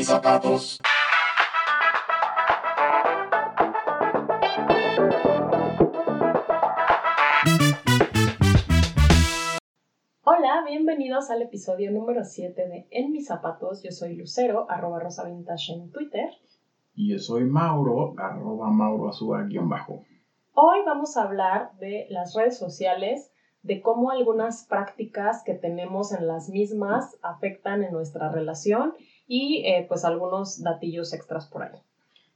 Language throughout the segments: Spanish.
mis zapatos. Hola, bienvenidos al episodio número 7 de En mis zapatos. Yo soy Lucero, arroba Rosa Vintage en Twitter. Y yo soy Mauro, arroba Mauro Azúa, guion bajo. Hoy vamos a hablar de las redes sociales, de cómo algunas prácticas que tenemos en las mismas afectan en nuestra relación y eh, pues algunos datillos extras por ahí.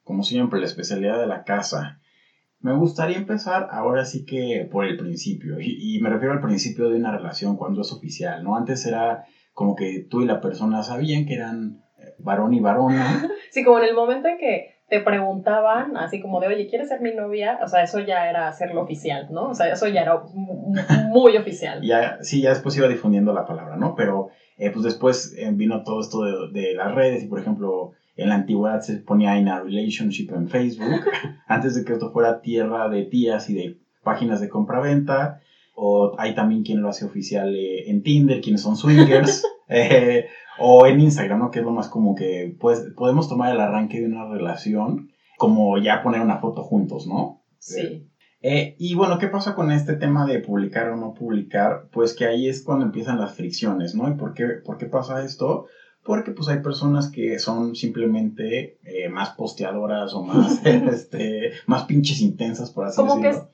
Como siempre, la especialidad de la casa. Me gustaría empezar ahora sí que por el principio, y, y me refiero al principio de una relación cuando es oficial, ¿no? Antes era como que tú y la persona sabían que eran eh, varón y varona. Sí, como en el momento en que te preguntaban, así como de, oye, ¿quieres ser mi novia? O sea, eso ya era hacerlo oficial, ¿no? O sea, eso ya era mu- muy oficial. ya, sí, ya después iba difundiendo la palabra, ¿no? Pero eh, pues después eh, vino todo esto de, de las redes y por ejemplo en la antigüedad se ponía in a relationship en Facebook antes de que esto fuera tierra de tías y de páginas de compraventa o hay también quien lo hace oficial eh, en Tinder, quienes son swingers eh, o en Instagram, ¿no? Que es lo más como que pues, podemos tomar el arranque de una relación como ya poner una foto juntos, ¿no? Sí. Eh, y bueno, ¿qué pasa con este tema de publicar o no publicar? Pues que ahí es cuando empiezan las fricciones, ¿no? ¿Y por qué, por qué pasa esto? Porque pues hay personas que son simplemente eh, más posteadoras o más, este, más pinches intensas, por así Como decirlo. como que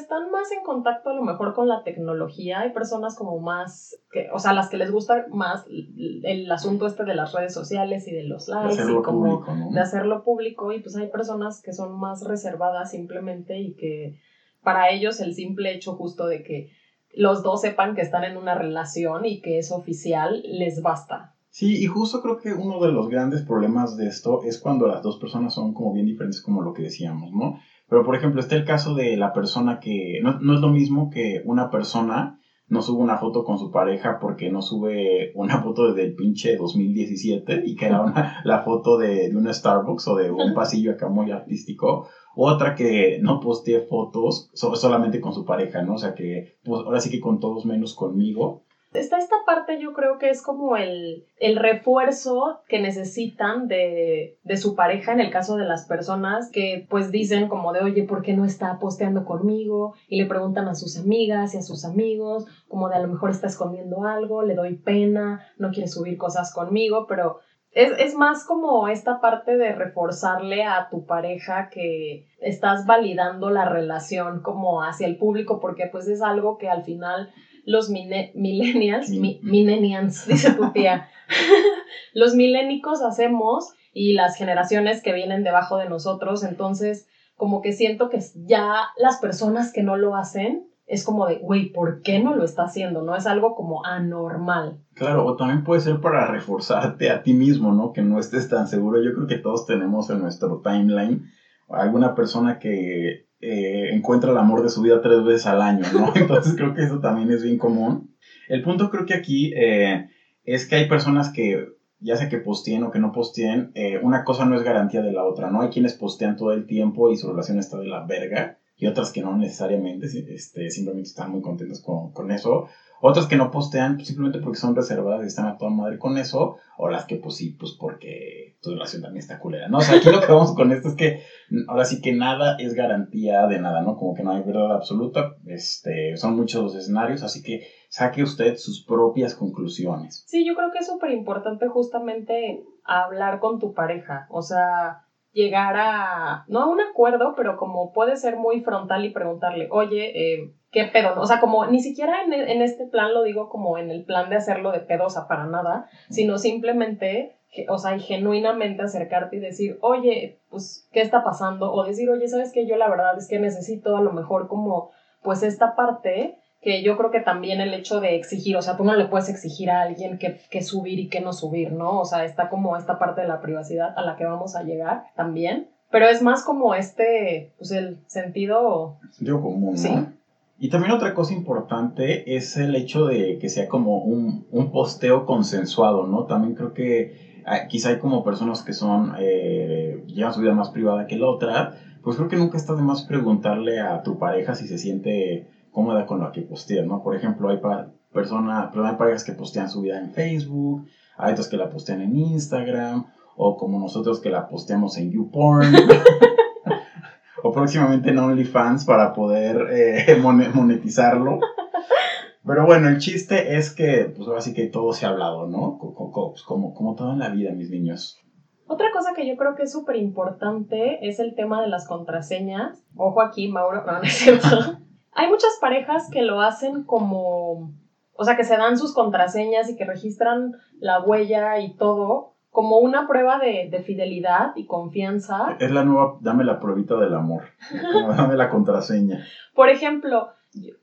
están más en contacto a lo mejor con la tecnología. Hay personas como más, que, o sea, las que les gusta más el asunto este de las redes sociales y de los likes y como público, ¿no? de hacerlo público y pues hay personas que son más reservadas simplemente y que para ellos el simple hecho justo de que los dos sepan que están en una relación y que es oficial les basta. Sí, y justo creo que uno de los grandes problemas de esto es cuando las dos personas son como bien diferentes como lo que decíamos, ¿no? Pero por ejemplo, está el caso de la persona que no, no es lo mismo que una persona no sube una foto con su pareja porque no sube una foto desde el pinche 2017 y que era una, la foto de, de un Starbucks o de un pasillo acá muy artístico. Otra que no postee fotos so- solamente con su pareja, ¿no? O sea que, pues ahora sí que con todos menos conmigo. Está esta parte, yo creo que es como el, el refuerzo que necesitan de, de su pareja en el caso de las personas que pues dicen como de, oye, ¿por qué no está posteando conmigo? Y le preguntan a sus amigas y a sus amigos, como de a lo mejor está escondiendo algo, le doy pena, no quiere subir cosas conmigo, pero es, es más como esta parte de reforzarle a tu pareja que estás validando la relación como hacia el público, porque pues es algo que al final los millennials, mi, millennials, dice tu tía, los milénicos hacemos y las generaciones que vienen debajo de nosotros, entonces como que siento que ya las personas que no lo hacen es como de, güey, ¿por qué no lo está haciendo? No es algo como anormal. Claro, o también puede ser para reforzarte a ti mismo, ¿no? Que no estés tan seguro. Yo creo que todos tenemos en nuestro timeline alguna persona que eh, encuentra el amor de su vida tres veces al año, ¿no? Entonces creo que eso también es bien común. El punto creo que aquí eh, es que hay personas que, ya sea que posteen o que no posteen, eh, una cosa no es garantía de la otra, ¿no? Hay quienes postean todo el tiempo y su relación está de la verga, y otras que no necesariamente, este, simplemente están muy contentos con, con eso. Otras que no postean pues, simplemente porque son reservadas y están a toda madre con eso. O las que, pues sí, pues porque tu relación también está culera, ¿no? O sea, aquí lo que vamos con esto es que mm, ahora sí que nada es garantía de nada, ¿no? Como que no hay verdad absoluta. Este, son muchos los escenarios, así que saque usted sus propias conclusiones. Sí, yo creo que es súper importante justamente hablar con tu pareja, o sea, llegar a, no a un acuerdo, pero como puede ser muy frontal y preguntarle, oye, eh, ¿qué pedo? O sea, como ni siquiera en, en este plan lo digo como en el plan de hacerlo de pedo, o sea, para nada, sino simplemente, o sea, y genuinamente acercarte y decir, oye, pues, ¿qué está pasando? O decir, oye, ¿sabes qué? Yo la verdad es que necesito a lo mejor como, pues, esta parte que yo creo que también el hecho de exigir, o sea, tú no le puedes exigir a alguien que, que subir y que no subir, ¿no? O sea, está como esta parte de la privacidad a la que vamos a llegar también, pero es más como este, pues el sentido, Sentido común, ¿no? Sí. Y también otra cosa importante es el hecho de que sea como un, un posteo consensuado, ¿no? También creo que ah, quizá hay como personas que son, eh, llevan su vida más privada que la otra, pues creo que nunca está de más preguntarle a tu pareja si se siente cómoda con lo que postea, ¿no? Por ejemplo, hay personas, hay parejas que postean su vida en Facebook, hay otras que la postean en Instagram, o como nosotros que la posteamos en YouPorn, o próximamente en OnlyFans para poder eh, monetizarlo. Pero bueno, el chiste es que, pues ahora sí que todo se ha hablado, ¿no? Pues, como, como todo en la vida, mis niños. Otra cosa que yo creo que es súper importante es el tema de las contraseñas. Ojo aquí, Mauro, no, no es cierto. Hay muchas parejas que lo hacen como, o sea, que se dan sus contraseñas y que registran la huella y todo como una prueba de, de fidelidad y confianza. Es la nueva, dame la pruebita del amor, dame la contraseña. Por ejemplo,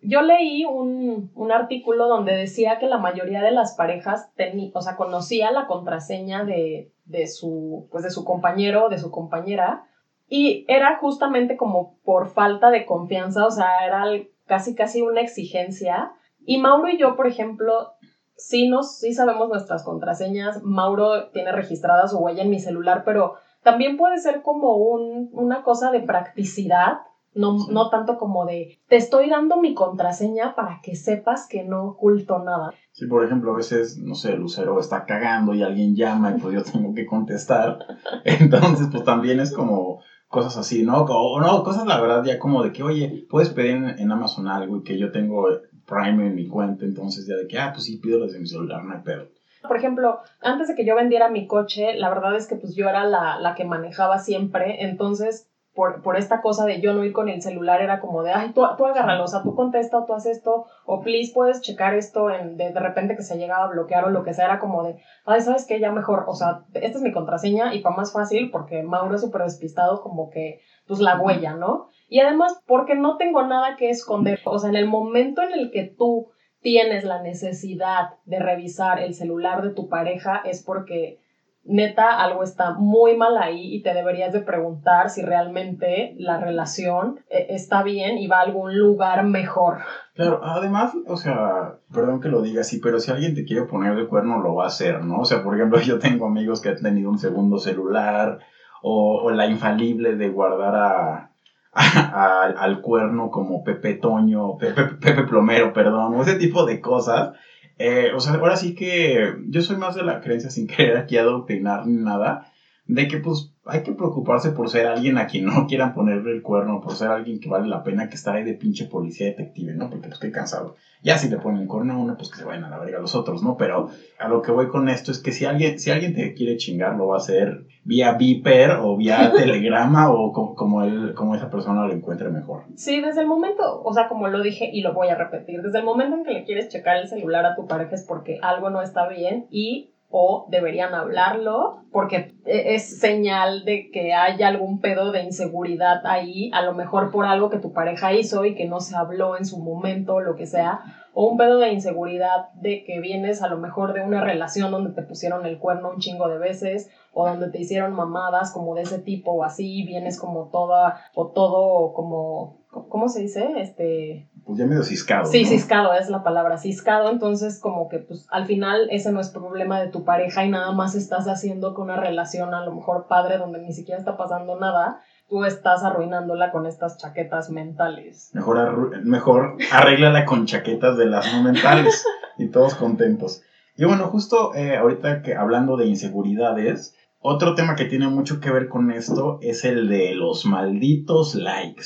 yo leí un, un, artículo donde decía que la mayoría de las parejas tenía, o sea, conocía la contraseña de, de, su, pues de su compañero, de su compañera, y era justamente como por falta de confianza, o sea, era casi casi una exigencia. Y Mauro y yo, por ejemplo, sí nos, sí sabemos nuestras contraseñas. Mauro tiene registrada su huella en mi celular, pero también puede ser como un, una cosa de practicidad no, no tanto como de, te estoy dando mi contraseña para que sepas que no oculto nada. Sí, por ejemplo, a veces, no sé, Lucero está cagando y alguien llama y pues yo tengo que contestar. Entonces, pues también es como cosas así, ¿no? O no, cosas la verdad ya como de que, oye, puedes pedir en, Amazon algo y que yo tengo Prime en mi cuenta, entonces ya de que, ah, pues sí, pido desde mi celular, no hay pedo. Por ejemplo, antes de que yo vendiera mi coche, la verdad es que pues yo era la, la que manejaba siempre, entonces por, por, esta cosa de yo no ir con el celular, era como de, ay, tú, tú agárralo, o sea, tú contesta o tú haces esto, o please puedes checar esto en, de, de, repente que se llegaba a bloquear o lo que sea, era como de, ay, ¿sabes qué? Ya mejor, o sea, esta es mi contraseña y para más fácil, porque Mauro es súper despistado, como que, pues la huella, ¿no? Y además, porque no tengo nada que esconder, o sea, en el momento en el que tú tienes la necesidad de revisar el celular de tu pareja, es porque neta algo está muy mal ahí y te deberías de preguntar si realmente la relación eh, está bien y va a algún lugar mejor. Claro, además, o sea, perdón que lo diga así, pero si alguien te quiere poner el cuerno, lo va a hacer, ¿no? O sea, por ejemplo, yo tengo amigos que han tenido un segundo celular o, la infalible de guardar a, al cuerno como Pepe Toño, Pepe, Pepe Plomero, perdón, o ese tipo de cosas. Eh, o sea, ahora sí que yo soy más de la creencia sin querer aquí adoctrinar ni nada, de que pues hay que preocuparse por ser alguien a quien no quieran ponerle el cuerno, por ser alguien que vale la pena que estar ahí de pinche policía detective, ¿no? Porque pues estoy cansado. Ya si le ponen el cuerno a uno, pues que se vayan a la verga los otros, ¿no? Pero a lo que voy con esto es que si alguien, si alguien te quiere chingar, lo va a hacer vía Viper o vía telegrama o como, como, él, como esa persona lo encuentre mejor. Sí, desde el momento, o sea, como lo dije y lo voy a repetir, desde el momento en que le quieres checar el celular a tu pareja es porque algo no está bien y o deberían hablarlo porque e, es señal de que hay algún pedo de inseguridad ahí, a lo mejor por algo que tu pareja hizo y que no se habló en su momento, lo que sea, o un pedo de inseguridad de que vienes a lo mejor de una relación donde te pusieron el cuerno un chingo de veces o donde te hicieron mamadas como de ese tipo o así, vienes como toda o todo como ¿cómo se dice? Este... Pues ya medio ciscado. Sí, ciscado es la palabra, ciscado, entonces como que pues al final ese no es problema de tu pareja y nada más estás haciendo que una relación a lo mejor padre donde ni siquiera está pasando nada, tú estás arruinándola con estas chaquetas mentales. Mejor, mejor arréglala con chaquetas de las no mentales y todos contentos. Y bueno, justo eh, ahorita que hablando de inseguridades, otro tema que tiene mucho que ver con esto es el de los malditos likes.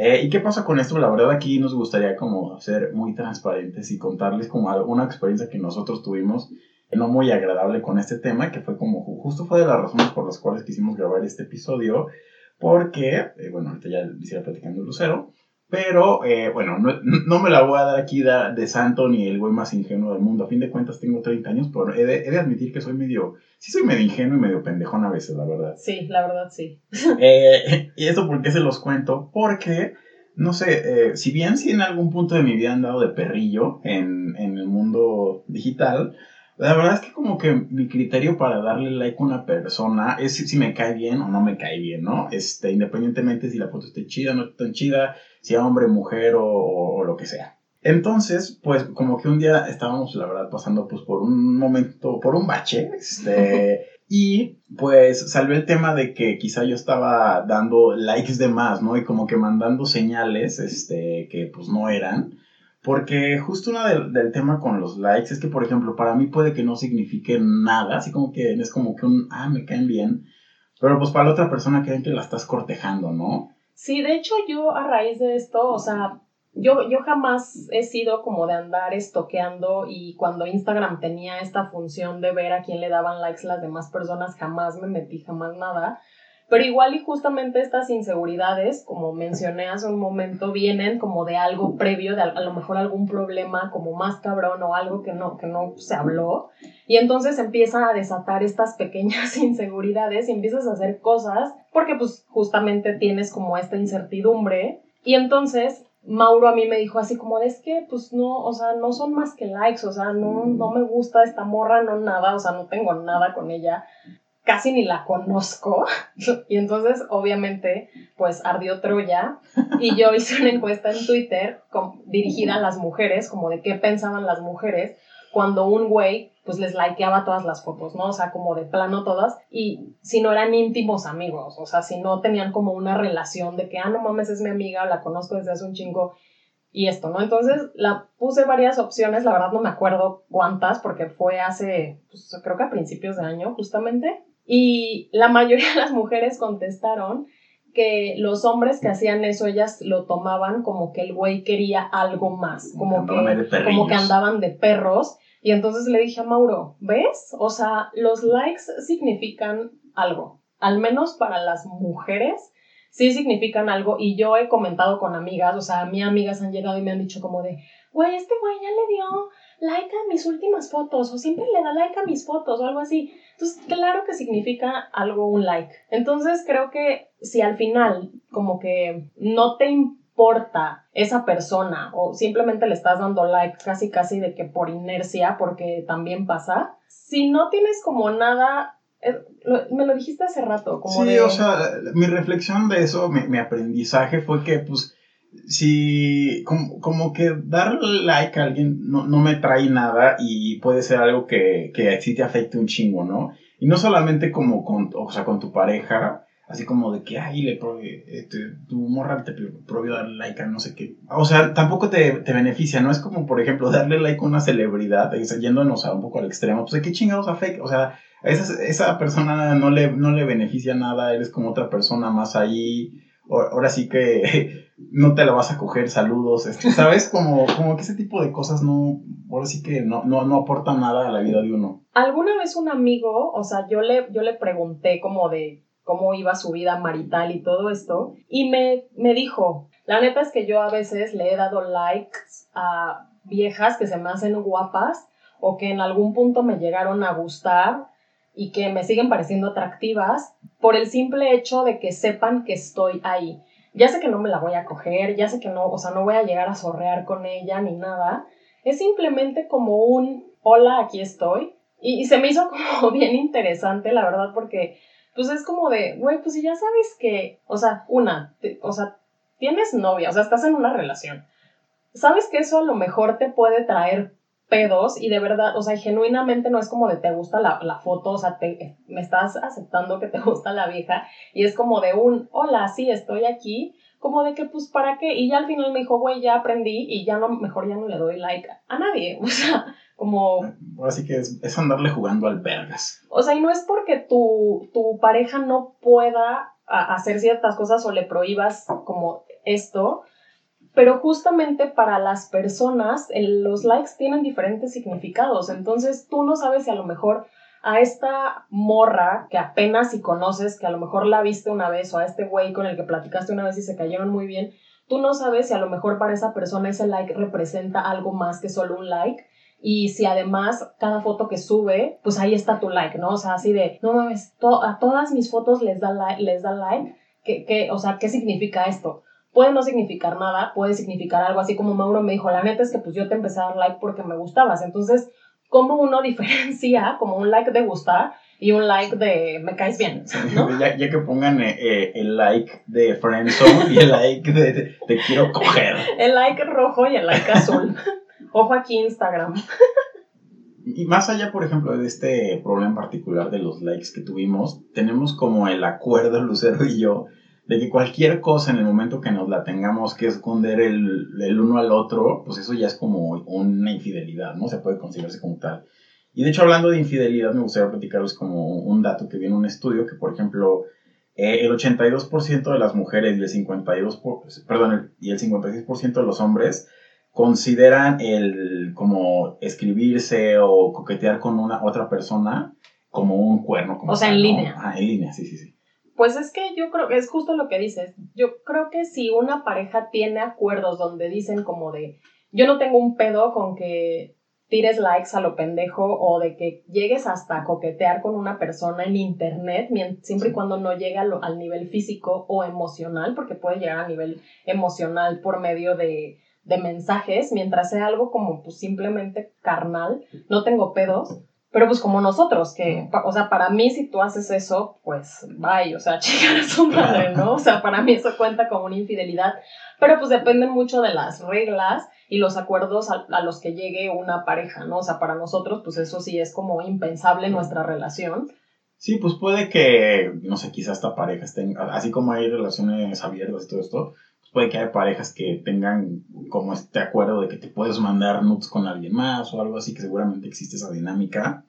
Eh, ¿Y qué pasa con esto? La verdad aquí nos gustaría como ser muy transparentes y contarles como alguna experiencia que nosotros tuvimos no muy agradable con este tema, que fue como justo fue de las razones por las cuales quisimos grabar este episodio, porque, eh, bueno, ahorita ya les iré platicando Lucero, pero, eh, bueno, no, me la voy a dar aquí de, santo ni el güey más ingenuo del mundo. A fin de cuentas tengo 30 años, pero he de, admitir que soy medio, sí soy medio ingenuo y medio pendejón a veces, la verdad. Sí, la verdad sí. Eh, ¿Y eso por qué se los cuento? Porque, no sé, eh, si bien sí en algún punto de mi vida han dado de perrillo en, en el mundo digital, la verdad es que como que mi criterio para darle like a una persona es si, me cae bien o no me cae bien, ¿no? Este, independientemente si la foto esté chida o no esté tan chida, si es hombre, mujer o, o, lo que sea. Entonces, pues como que un día estábamos, la verdad, pasando pues por un momento, por un bache, este, y pues salió el tema de que quizá yo estaba dando likes de más, ¿no? Y como que mandando señales, este, que pues no eran Porque justo una del, del, tema con los likes es que, por ejemplo, para mí puede que no signifique nada, así como que es como que un, ah, me caen bien, pero pues para la otra persona creen que la estás cortejando, ¿no? Sí, de hecho yo a raíz de esto, o sea, yo, yo jamás he sido como de andar estoqueando y cuando Instagram tenía esta función de ver a quién le daban likes las demás personas, jamás me metí, jamás nada. Pero igual y justamente estas inseguridades, como mencioné hace un momento, vienen como de algo previo, de a lo mejor algún problema como más cabrón o algo que no, que no se habló. Y entonces empieza a desatar estas pequeñas inseguridades y empiezas a hacer cosas porque pues justamente tienes como esta incertidumbre. Y entonces Mauro a mí me dijo así como, es que pues no, o sea, no son más que likes, o sea, no, no me gusta esta morra, no nada, o sea, no tengo nada con ella casi ni la conozco. Y entonces, obviamente, pues ardió Troya. Y yo hice una encuesta en Twitter dirigida a las mujeres, como de qué pensaban las mujeres cuando un güey pues les likeaba todas las fotos, ¿no? O sea, como de plano todas, y si no eran íntimos amigos, o sea, si no tenían como una relación de que, ah, no mames, es mi amiga, la conozco desde hace un chingo, y esto, ¿no? Entonces, la puse varias opciones, la verdad no me acuerdo cuántas, porque fue hace, pues creo que a principios de año, justamente, y la mayoría de las mujeres contestaron que los hombres que hacían eso, ellas lo tomaban como que el güey quería algo más, como, que, como que andaban de perros. Y entonces le dije a Mauro, ¿ves? O sea, los likes significan algo, al menos para las mujeres sí significan algo y yo he comentado con amigas, o sea, a mí amigas han llegado y me han dicho como de, güey, este güey ya le dio like a mis últimas fotos o siempre le da like a mis fotos o algo así. Entonces, claro que significa algo un like. Entonces, creo que si al final como que no te importa esa persona o simplemente le estás dando like casi casi de que por inercia, porque también pasa, si no tienes como nada eh, me lo dijiste hace rato. Como sí, o sea, mi reflexión de eso, mi, mi aprendizaje fue que, pues, si como, como, que darle like a alguien no, no, me trae nada y puede ser algo que, que sí te afecte un chingo, ¿no? Y no solamente como con, o sea, con tu pareja, así como de que, ay, le este, tu morra te prohibió darle like a no sé qué. O sea, tampoco te, te, beneficia, ¿no? Es como, por ejemplo, darle like a una celebridad, yéndonos a un poco al extremo, pues, ¿qué chingados afecta? O sea, esa, esa persona no le, no le beneficia nada, eres como otra persona más ahí ahora sí que no te la vas a coger, saludos, este, ¿sabes? Como, como que ese tipo de cosas no, ahora sí que no, no, no aportan nada a la vida de uno. Alguna vez un amigo, o sea, yo le, yo le pregunté como de cómo iba su vida marital y todo esto, y me, me dijo, la neta es que yo a veces le he dado likes a viejas que se me hacen guapas o que en algún punto me llegaron a gustar y que me siguen pareciendo atractivas por el simple hecho de que sepan que estoy ahí. Ya sé que no me la voy a coger, ya sé que no, o sea, no voy a llegar a sorrear con ella ni nada. Es simplemente como un hola, aquí estoy. Y, se me hizo como bien interesante, la verdad, porque pues es como de, güey, pues si ya sabes que, o sea, una, o sea, tienes novia, o sea, estás en una relación. Sabes que eso a lo mejor te puede traer pedos y de verdad, o sea, genuinamente no es como de te gusta la, la foto, o sea, te, me estás aceptando que te gusta la vieja y es como de un, hola, sí, estoy aquí, como de que, pues, ¿para qué? Y ya al final me dijo, güey, ya aprendí y ya no, mejor ya no le doy like a nadie, o sea, como... Así que es, es andarle jugando al vergas. O sea, y no es porque tu, tu pareja no pueda hacer ciertas cosas o le prohíbas como esto, pero justamente para las personas los likes tienen diferentes significados, entonces tú no sabes si a lo mejor a esta morra que apenas si conoces, que a lo mejor la viste una vez, o a este güey con el que platicaste una vez y se cayeron muy bien, tú no sabes si a lo mejor para esa persona ese like representa algo más que solo un like. Y si además cada foto que sube, pues ahí está tu like, ¿no? O sea, así de, no mames, a todas mis fotos les da, like, les da like. ¿Qué, o sea, ¿qué significa esto? Puede no significar nada, puede significar algo así como Mauro me dijo, la neta es que pues yo te empecé a dar like porque me gustabas. Entonces, ¿cómo uno diferencia como un like de gustar y un like de me caes bien? Ya, que pongan eh, eh, el like de friendzone y el like de te quiero coger. El like rojo y el like azul. Ojo aquí Instagram. Y más allá, por ejemplo, de este problema particular de los likes que tuvimos, tenemos como el acuerdo, Lucero y yo, de que cualquier cosa en el momento que nos la tengamos que esconder el, el uno al otro, pues eso ya es como una infidelidad, ¿no? Se puede considerarse como tal. Y de hecho, hablando de infidelidad, me gustaría platicarles como un dato que viene en un estudio que, por ejemplo, eh, el 82% de las mujeres y el 52%, perdón, y el 56% de los hombres consideran el como escribirse o coquetear con una otra persona como un cuerno. Como o sea, en línea. Ah, en línea, sí, sí, sí. Pues es que yo creo, es justo lo que dices. Yo creo que si una pareja tiene acuerdos donde dicen como de, yo no tengo un pedo con que tires likes a lo pendejo o de que llegues hasta coquetear con una persona en internet, siempre y cuando no llegue al, al nivel físico o emocional, porque puede llegar a nivel emocional por medio de, de mensajes, mientras sea algo como pues simplemente carnal, no tengo pedos, pero pues como nosotros, que, o sea, para mí si tú haces eso, pues bye, o sea, chingar a su madre, ¿no? O sea, para mí eso cuenta como una infidelidad, pero pues depende mucho de las reglas y los acuerdos a, los que llegue una pareja, ¿no? O sea, para nosotros, pues eso sí es como impensable nuestra relación. Sí, pues puede que, no sé, quizás esta pareja estén, así como hay relaciones abiertas y todo esto, puede que haya parejas que tengan como este acuerdo de que te puedes mandar nudes con alguien más o algo así, que seguramente existe esa dinámica.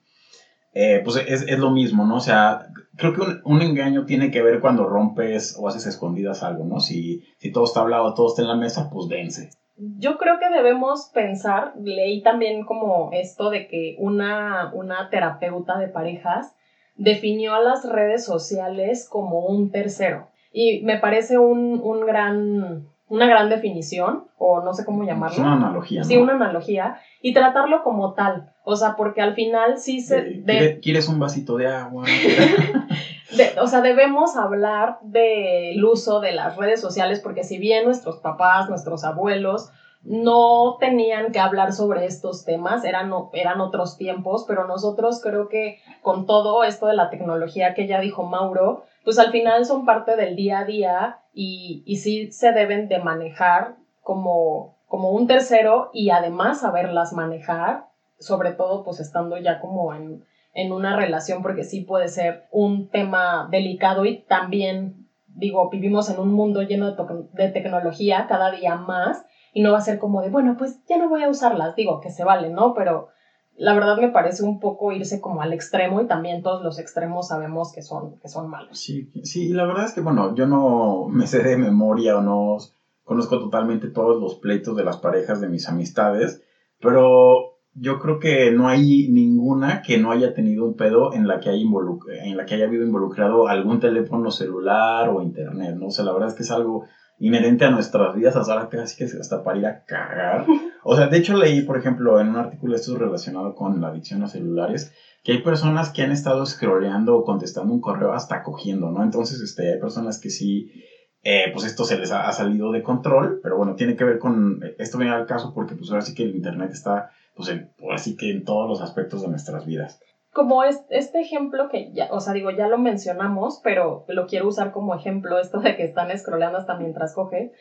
Eh, pues es, es, lo mismo, ¿no? O sea, creo que un, un, engaño tiene que ver cuando rompes o haces escondidas algo, ¿no? Si, si todo está hablado, todo está en la mesa, pues dense yo creo que debemos pensar, leí también como esto de que una, una terapeuta de parejas definió a las redes sociales como un tercero. Y me parece un, un gran, una gran definición, o no sé cómo llamarlo. Es una analogía. Sí, una analogía. Y tratarlo como tal. O sea, porque al final sí se... ¿Quieres un vasito de agua? o sea, debemos hablar del uso de las redes sociales porque si bien nuestros papás, nuestros abuelos no tenían que hablar sobre estos temas, eran, eran otros tiempos, pero nosotros creo que con todo esto de la tecnología que ya dijo Mauro, pues al final son parte del día a día y, y sí se deben de manejar como, como un tercero y además saberlas manejar, sobre todo pues estando ya como en, en una relación porque sí puede ser un tema delicado y también, digo, vivimos en un mundo lleno de, tecnología cada día más y no va a ser como de, bueno, pues ya no voy a usarlas, digo, que se vale, ¿no? Pero la verdad me parece un poco irse como al extremo y también todos los extremos sabemos que son, que son malos. Sí, sí, la verdad es que, bueno, yo no me sé de memoria o no conozco totalmente todos los pleitos de las parejas de mis amistades, pero yo creo que no hay ninguna que no haya tenido un pedo en la que haya, en la que haya habido involucrado algún teléfono celular o internet, ¿no? O sea, la verdad es que es algo inherente a nuestras vidas, hasta casi que hasta para ir a cagar. O sea, de hecho leí, por ejemplo, en un artículo esto relacionado con la adicción a celulares, que hay personas que han estado scrolleando o contestando un correo hasta cogiendo, ¿no? Entonces, este, hay personas que sí, eh, pues esto se les ha, salido de control, pero bueno, tiene que ver con, esto viene al caso porque pues ahora sí que el Internet está pues así que en todos los aspectos de nuestras vidas. Como es, este ejemplo que ya, o sea, digo, ya lo mencionamos, pero lo quiero usar como ejemplo, esto de que están scrolleando hasta mientras coge,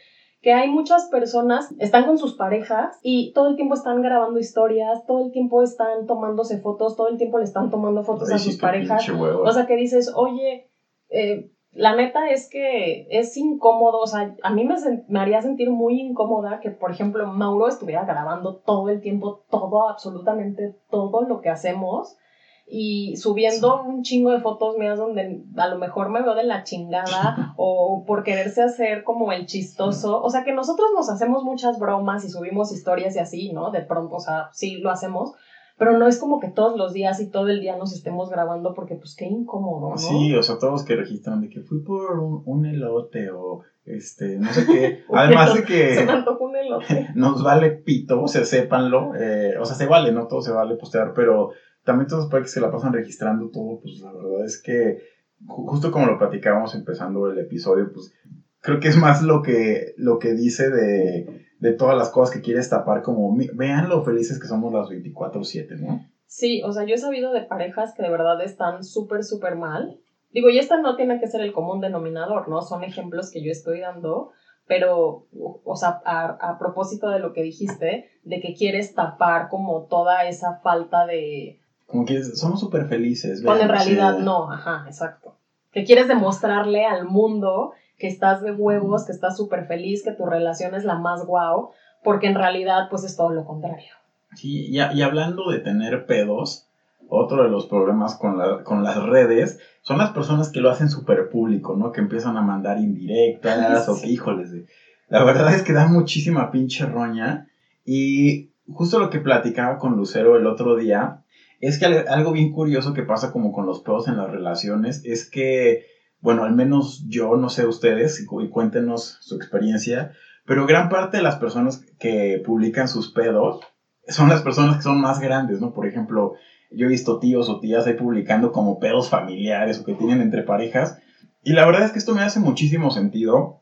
que hay muchas personas, están con sus parejas y todo el tiempo están grabando historias, todo el tiempo están tomándose fotos, todo el tiempo le están tomando fotos a sus parejas. O sea, que dices, oye, eh, la neta es que es incómodo, o sea, a mí me, me, haría sentir muy incómoda que, por ejemplo, Mauro estuviera grabando todo el tiempo, todo, absolutamente todo lo que hacemos y subiendo un chingo de fotos mías donde a lo mejor me veo de la chingada o por quererse hacer como el chistoso, o sea, que nosotros nos hacemos muchas bromas y subimos historias y así, ¿no? De pronto, o sea, sí lo hacemos, pero no es como que todos los días y todo el día nos estemos grabando porque pues qué incómodo, ¿no? Sí, o sea, todos que registran de que fui por un, elote o este, no sé qué. Además de que se me un elote. nos vale pito, o sea, sépanlo, eh, o sea, se vale, no todo se vale postear, pero también todos para que se la pasan registrando todo, pues la verdad es que justo como lo platicábamos empezando el episodio, pues creo que es más lo que lo que dice de de todas las cosas que quieres tapar, como vean lo felices que somos las 24/7, ¿no? Sí, o sea, yo he sabido de parejas que de verdad están súper, súper mal. Digo, y esta no tiene que ser el común denominador, ¿no? Son ejemplos que yo estoy dando, pero, o sea, a, propósito de lo que dijiste, de que quieres tapar como toda esa falta de... Como que somos súper felices. Cuando en realidad no, ajá, exacto. Que quieres demostrarle al mundo que estás de huevos, que estás súper feliz, que tu relación es la más guau, porque en realidad pues es todo lo contrario. Sí, y, y hablando de tener pedos, otro de los problemas con, la, con las redes son las personas que lo hacen súper público, ¿no? Que empiezan a mandar indirectas o que, híjoles, la verdad es que da muchísima pinche roña. Y justo lo que platicaba con Lucero el otro día, es que algo bien curioso que pasa como con los pedos en las relaciones es que, bueno, al menos yo, no sé ustedes, y cuéntenos su experiencia, pero gran parte de las personas que publican sus pedos son las personas que son más grandes, ¿no? Por ejemplo, yo he visto tíos o tías ahí publicando como pedos familiares o que tienen entre parejas. Y la verdad es que esto me hace muchísimo sentido.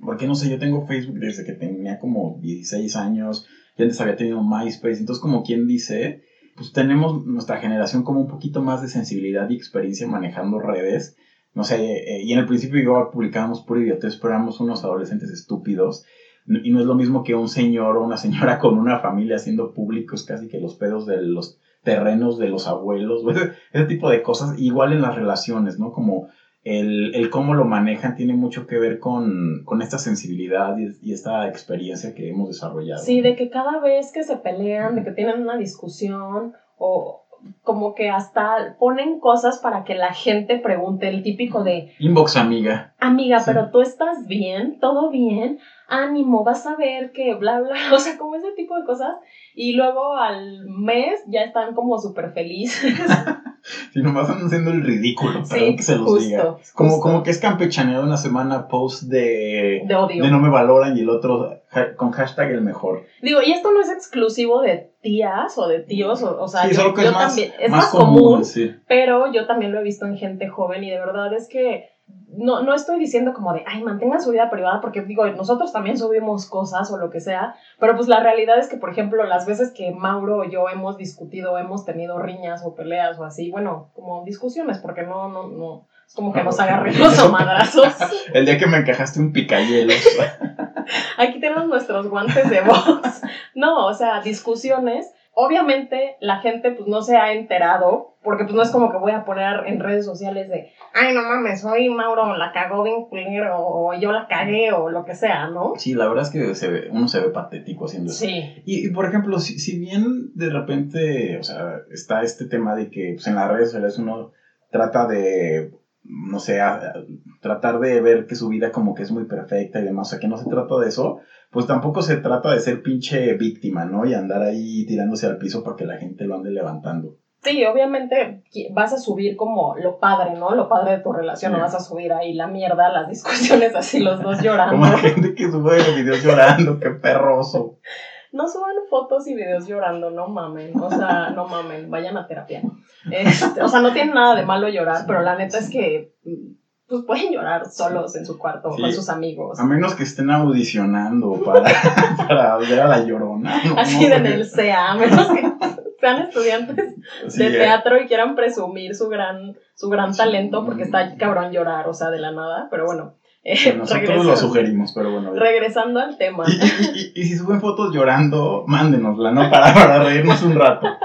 Porque no sé, yo tengo Facebook desde que tenía como 16 años. Y antes había tenido MySpace. Entonces, como quien dice, pues tenemos nuestra generación como un poquito más de sensibilidad y experiencia manejando redes. No sé, eh, y en el principio yo publicábamos puro idiotez, pero éramos unos adolescentes estúpidos. Y no es lo mismo que un señor o una señora con una familia haciendo públicos casi que los pedos de los terrenos de los abuelos, ese tipo de cosas, igual en las relaciones, ¿no? Como el, el cómo lo manejan tiene mucho que ver con, con esta sensibilidad y, y, esta experiencia que hemos desarrollado. Sí, de que cada vez que se pelean, de que tienen una discusión o como que hasta ponen cosas para que la gente pregunte, el típico de... Inbox amiga. Amiga, pero tú estás bien, todo bien, ánimo, vas a ver que bla, bla, o sea, como ese tipo de cosas. Y luego al mes ya están como súper felices. Si nomás están haciendo el ridículo, perdón que se los diga. Como, como que es campechaneado una semana post de, de odio. De no me valoran y el otro con hashtag el mejor. Digo, y esto no es exclusivo de tías o de tíos, o, o sea, sí, yo, es más, también, es más, más común, común sí. pero yo también lo he visto en gente joven y de verdad es que no, no estoy diciendo como de, ay, mantengan su vida privada, porque digo, nosotros también subimos cosas o lo que sea, pero pues la realidad es que, por ejemplo, las veces que Mauro o yo hemos discutido, hemos tenido riñas o peleas o así, bueno, como discusiones, porque no, no, no, es como que nos agarremos a madrazos. El día que me encajaste un picayelos. Aquí tenemos nuestros guantes de box. No, o sea, discusiones obviamente la gente pues no se ha enterado, porque pues no es como que voy a poner en redes sociales de, ay no mames, soy Mauro, la cagó bien culero, o yo la cagué, o lo que sea, ¿no? Sí, la verdad es que se ve, uno se ve patético haciendo eso. Sí. Y, y por ejemplo, si, si, bien de repente, o sea, está este tema de que pues, en las redes sociales uno trata de, no sé, a, a, tratar de ver que su vida como que es muy perfecta y demás, o sea, que no se trata de eso, pues tampoco se trata de ser pinche víctima, ¿no? Y andar ahí tirándose al piso para que la gente lo ande levantando. Sí, obviamente vas a subir como lo padre, ¿no? Lo padre de tu relación, no vas a subir ahí la mierda, las discusiones así, los dos llorando. Como hay gente que sube videos llorando, qué perroso. No suban fotos y videos llorando, no mamen, o sea, no mamen, vayan a terapia. Este, o sea, no tiene nada de malo llorar, pero la neta es que pues pueden llorar solos en su cuarto sí, con sus amigos. A menos que estén audicionando para, para ver a la llorona. No, Así no, en el CEA, a menos que sean estudiantes sí, de teatro y quieran presumir su gran, su gran talento, porque está cabrón llorar, o sea, de la nada, pero bueno. Eh, nosotros lo sugerimos, pero bueno. Regresando al tema. Y, y, y, y, si suben fotos llorando, mándenosla, ¿no? Para, para reírnos un rato.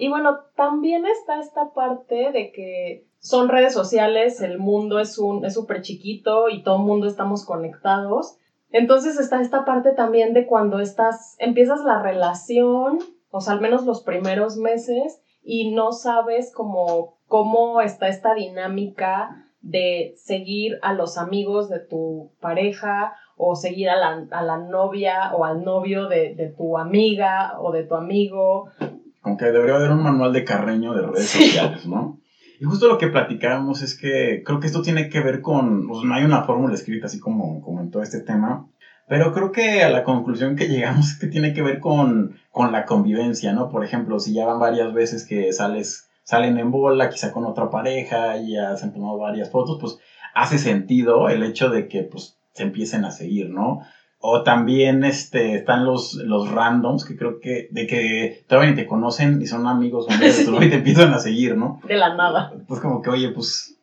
Y bueno, también está esta parte de que son redes sociales, el mundo es un es súper chiquito y todo el mundo estamos conectados. Entonces está esta parte también de cuando estás, empiezas la relación, o sea, al menos los primeros meses, y no sabes cómo, cómo está esta dinámica de seguir a los amigos de tu pareja o seguir a la, a la novia o al novio de, de, tu amiga o de tu amigo. Aunque debería haber un manual de carreño de redes sí. sociales, ¿no? Y justo lo que platicábamos es que creo que esto tiene que ver con, no hay una fórmula escrita así como, como en todo este tema, pero creo que a la conclusión que llegamos es que tiene que ver con, con la convivencia, ¿no? Por ejemplo, si ya van varias veces que sales, salen en bola, quizá con otra pareja y ya se han tomado varias fotos, pues hace sentido el hecho de que pues se empiecen a seguir, ¿no? O también este, están los, los randoms, que creo que, de que todavía ni te conocen y son amigos de tu y te empiezan a seguir, ¿no? De la nada. Pues como que, oye, pues,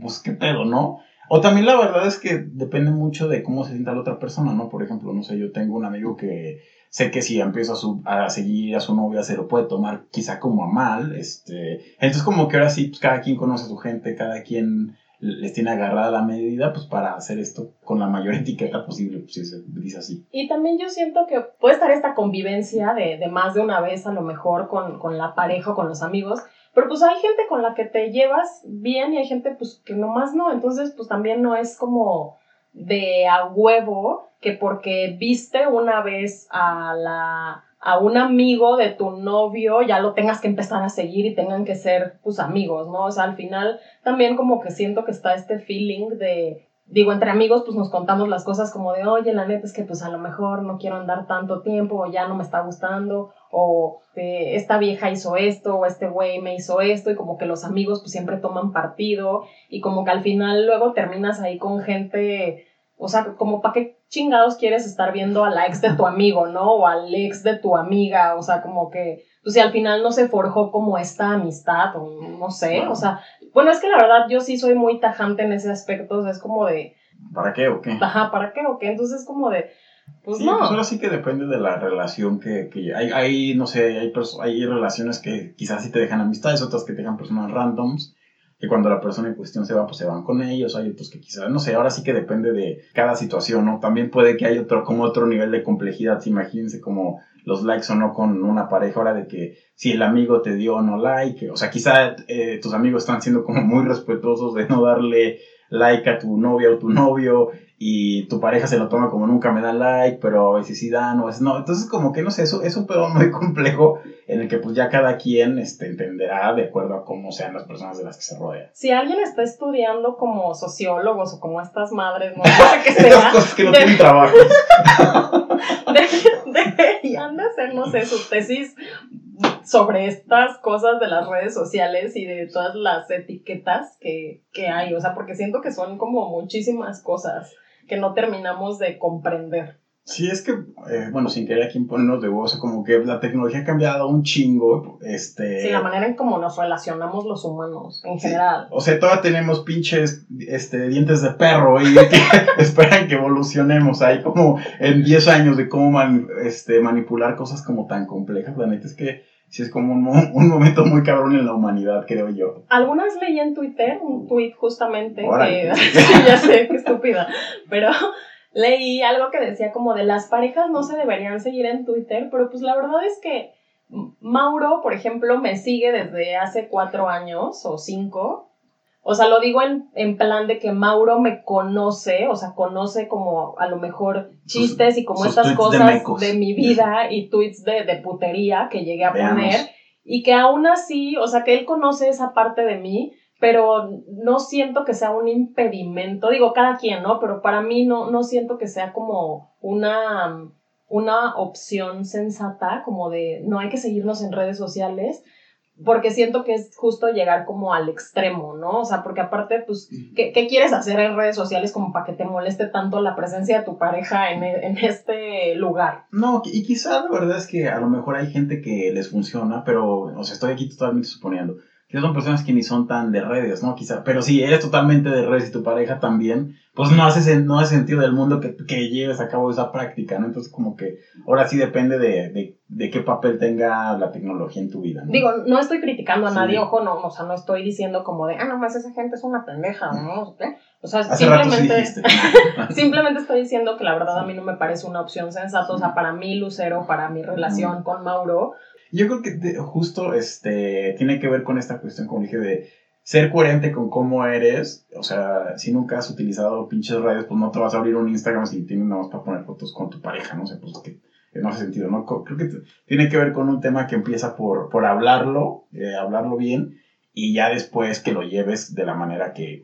pues qué pedo, ¿no? O también la verdad es que depende mucho de cómo se sienta la otra persona, ¿no? Por ejemplo, no sé, yo tengo un amigo que sé que si empieza a, su, a seguir a su novia se lo puede tomar quizá como a mal, este, entonces como que ahora sí, pues cada quien conoce a su gente, cada quien les tiene agarrada la medida, pues para hacer esto con la mayor etiqueta posible, pues si se dice así. Y también yo siento que puede estar esta convivencia de, de más de una vez a lo mejor con, con la pareja o con los amigos, pero pues hay gente con la que te llevas bien y hay gente pues que nomás no, entonces pues también no es como de a huevo que porque viste una vez a la a un amigo de tu novio ya lo tengas que empezar a seguir y tengan que ser tus amigos, ¿no? O sea, al final también como que siento que está este feeling de, digo, entre amigos pues nos contamos las cosas como de, oye, la neta es que pues a lo mejor no quiero andar tanto tiempo o ya no me está gustando o eh, esta vieja hizo esto o este güey me hizo esto y como que los amigos pues siempre toman partido y como que al final luego terminas ahí con gente o sea, como para qué chingados quieres estar viendo a la ex de tu amigo, ¿no? O al ex de tu amiga, o sea, como que, pues si al final no se forjó como esta amistad, o no sé, o sea, bueno, es que la verdad yo sí soy muy tajante en ese aspecto, o sea, es como de... ¿Para qué o qué? Ajá, ¿para qué o qué? Entonces es como de... Pues sí, no. Pues ahora sí que depende de la relación que, que hay, hay, no sé, hay, hay relaciones que quizás sí te dejan amistades, otras que te dejan personas randoms que cuando la persona en cuestión se va, pues se van con ellos, hay otros que quizás, no sé, ahora sí que depende de cada situación, ¿no? También puede que haya otro, como otro nivel de complejidad, imagínense como los likes o no con una pareja, ahora de que si el amigo te dio o no like, o sea, quizá eh, tus amigos están siendo como muy respetuosos de no darle like a tu novia o tu novio y tu pareja se lo toma como nunca me da like, pero a veces sí dan o a veces no. Entonces, como que no sé, eso es un pedo muy complejo en el que pues ya cada quien este, entenderá de acuerdo a cómo sean las personas de las que se rodea. Si alguien está estudiando como sociólogos o como estas madres, no sé qué sea. cosas que no tienen trabajo. deberían de hacer, no sé, su tesis sobre estas cosas de las redes sociales y de todas las etiquetas que, que hay. O sea, porque siento que son como muchísimas cosas que no terminamos de comprender. Sí, es que, eh, bueno, sin querer aquí ponernos de voz, como que la tecnología ha cambiado un chingo, este... Sí, la manera en cómo nos relacionamos los humanos, en general. O sea, todavía tenemos pinches, este, dientes de perro y esperan que evolucionemos ahí como en 10 años de cómo este, manipular cosas como tan complejas, la neta es que sí es como un, un, momento muy cabrón en la humanidad, creo yo. Algunas leí en Twitter, un tweet justamente, que ya sé, qué estúpida, pero leí algo que decía como de las parejas no se deberían seguir en Twitter, pero pues la verdad es que Mauro, por ejemplo, me sigue desde hace cuatro años o cinco. O sea, lo digo en, en, plan de que Mauro me conoce, o sea, conoce como a lo mejor chistes y como estas cosas de, mi vida y tweets de, de putería que llegué a poner. Y que aún así, o sea, que él conoce esa parte de mí, pero no siento que sea un impedimento, digo cada quien, ¿no? Pero para mí no, no siento que sea como una, una opción sensata, como de no hay que seguirnos en redes sociales, porque siento que es justo llegar como al extremo, ¿no? O sea, porque aparte, pues, ¿qué, qué quieres hacer en redes sociales como para que te moleste tanto la presencia de tu pareja en, en este lugar? No, y quizá la verdad es que a lo mejor hay gente que les funciona, pero, o sea, estoy aquí totalmente suponiendo que son personas que ni son tan de redes, ¿no? Quizá, pero si eres totalmente de redes y tu pareja también, pues no hace, no hace sentido del mundo que, que lleves a cabo esa práctica, ¿no? Entonces como que ahora sí depende de, de, de qué papel tenga la tecnología en tu vida, ¿no? Digo, no estoy criticando a nadie, ojo, no, o sea, no estoy diciendo como de, ah, nomás esa gente es una pendeja, ¿no? O sea, simplemente, simplemente estoy diciendo que la verdad a mí no me parece una opción sensata, o sea, para mí, Lucero, para mi relación con Mauro, yo creo que justo este, tiene que ver con esta cuestión, como dije, de ser coherente con cómo eres. O sea, si nunca has utilizado pinches redes, pues no te vas a abrir un Instagram si tienes nada más para poner fotos con tu pareja, no sé, pues que, no hace sentido, ¿no? Creo que tiene que ver con un tema que empieza por, por hablarlo, eh, hablarlo bien, y ya después que lo lleves de la manera que,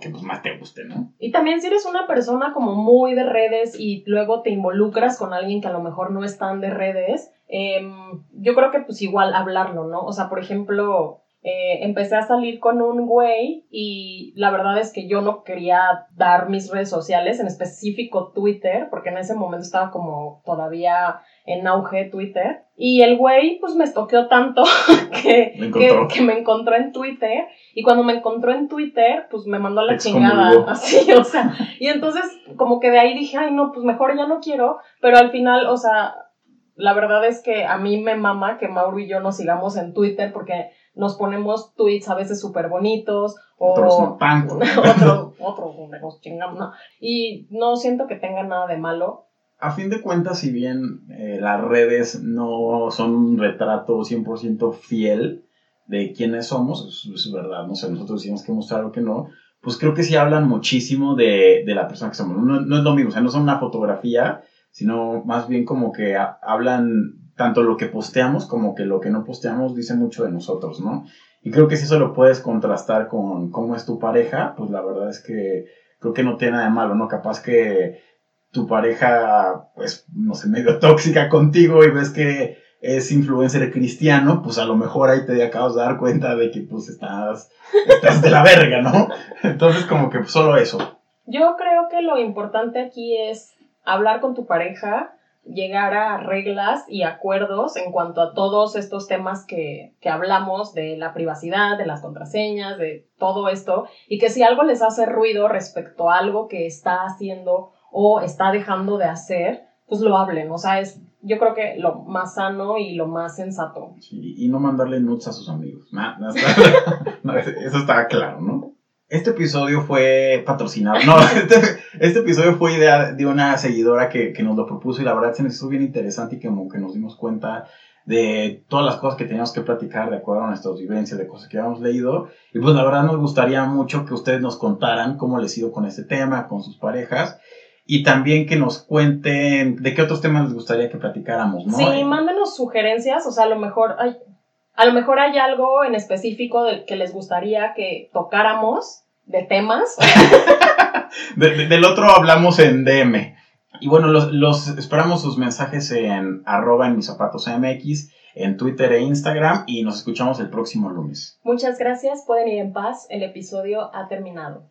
que, pues más te guste, ¿no? Y también si eres una persona como muy de redes y luego te involucras con alguien que a lo mejor no es tan de redes, Em, yo creo que pues igual hablarlo, ¿no? O sea, por ejemplo, eh, empecé a salir con un güey y la verdad es que yo no quería dar mis redes sociales, en específico Twitter, porque en ese momento estaba como todavía en auge Twitter. Y el güey pues me estoqueó tanto que me, que, me encontró en Twitter. Y cuando me encontró en Twitter, pues me mandó a la chingada. Así, o sea. Y entonces como que de ahí dije, ay no, pues mejor ya no quiero. Pero al final, o sea, la verdad es que a mí me mama que Mauro y yo nos sigamos en Twitter porque nos ponemos tweets a veces súper bonitos. O Otros no tanto. otro, otro donde nos chingamos, ¿no? Y no siento que tenga nada de malo. A fin de cuentas, si bien eh, las redes no son un retrato 100% fiel de quiénes somos, es, es verdad, no sé, nosotros decimos que mostrar o que no, pues creo que sí hablan muchísimo de, de la persona que somos. No, no es lo mismo, o sea, no son una fotografía, sino más bien como que ha- hablan tanto lo que posteamos como que lo que no posteamos dice mucho de nosotros, ¿no? Y creo que si eso lo puedes contrastar con cómo es tu pareja, pues la verdad es que creo que no tiene nada de malo, ¿no? Capaz que tu pareja, pues, no sé, medio tóxica contigo y ves que es influencer cristiano, pues a lo mejor ahí te acabas de dar cuenta de que pues estás, estás de la verga, ¿no? Entonces como que solo eso. Yo creo que lo importante aquí es hablar con tu pareja, llegar a reglas y acuerdos en cuanto a todos estos temas que, que hablamos de la privacidad, de las contraseñas, de todo esto, y que si algo les hace ruido respecto a algo que está haciendo o está dejando de hacer, pues lo hablen. O sea, es yo creo que lo más sano y lo más sensato. Sí, y no mandarle nudes a sus amigos. Nah, no, eso está claro, ¿no? Este episodio fue patrocinado. No, este, este episodio fue idea de una seguidora que, que nos lo propuso y la verdad se nos hizo bien interesante y que como que nos dimos cuenta de todas las cosas que teníamos que platicar de acuerdo a nuestras vivencias, de cosas que habíamos leído. Y pues la verdad nos gustaría mucho que ustedes nos contaran cómo les ha ido con este tema, con sus parejas. Y también que nos cuenten de qué otros temas les gustaría que platicáramos, ¿no? Sí, Eh, mándenos sugerencias, o sea, a lo mejor hay, a lo mejor hay algo en específico del que les gustaría que tocáramos de temas. De- de- del otro hablamos en DM. Y bueno, los, los esperamos sus mensajes en arroba en mis zapatos MX, en Twitter e Instagram y nos escuchamos el próximo lunes. Muchas gracias, pueden ir en paz, el episodio ha terminado.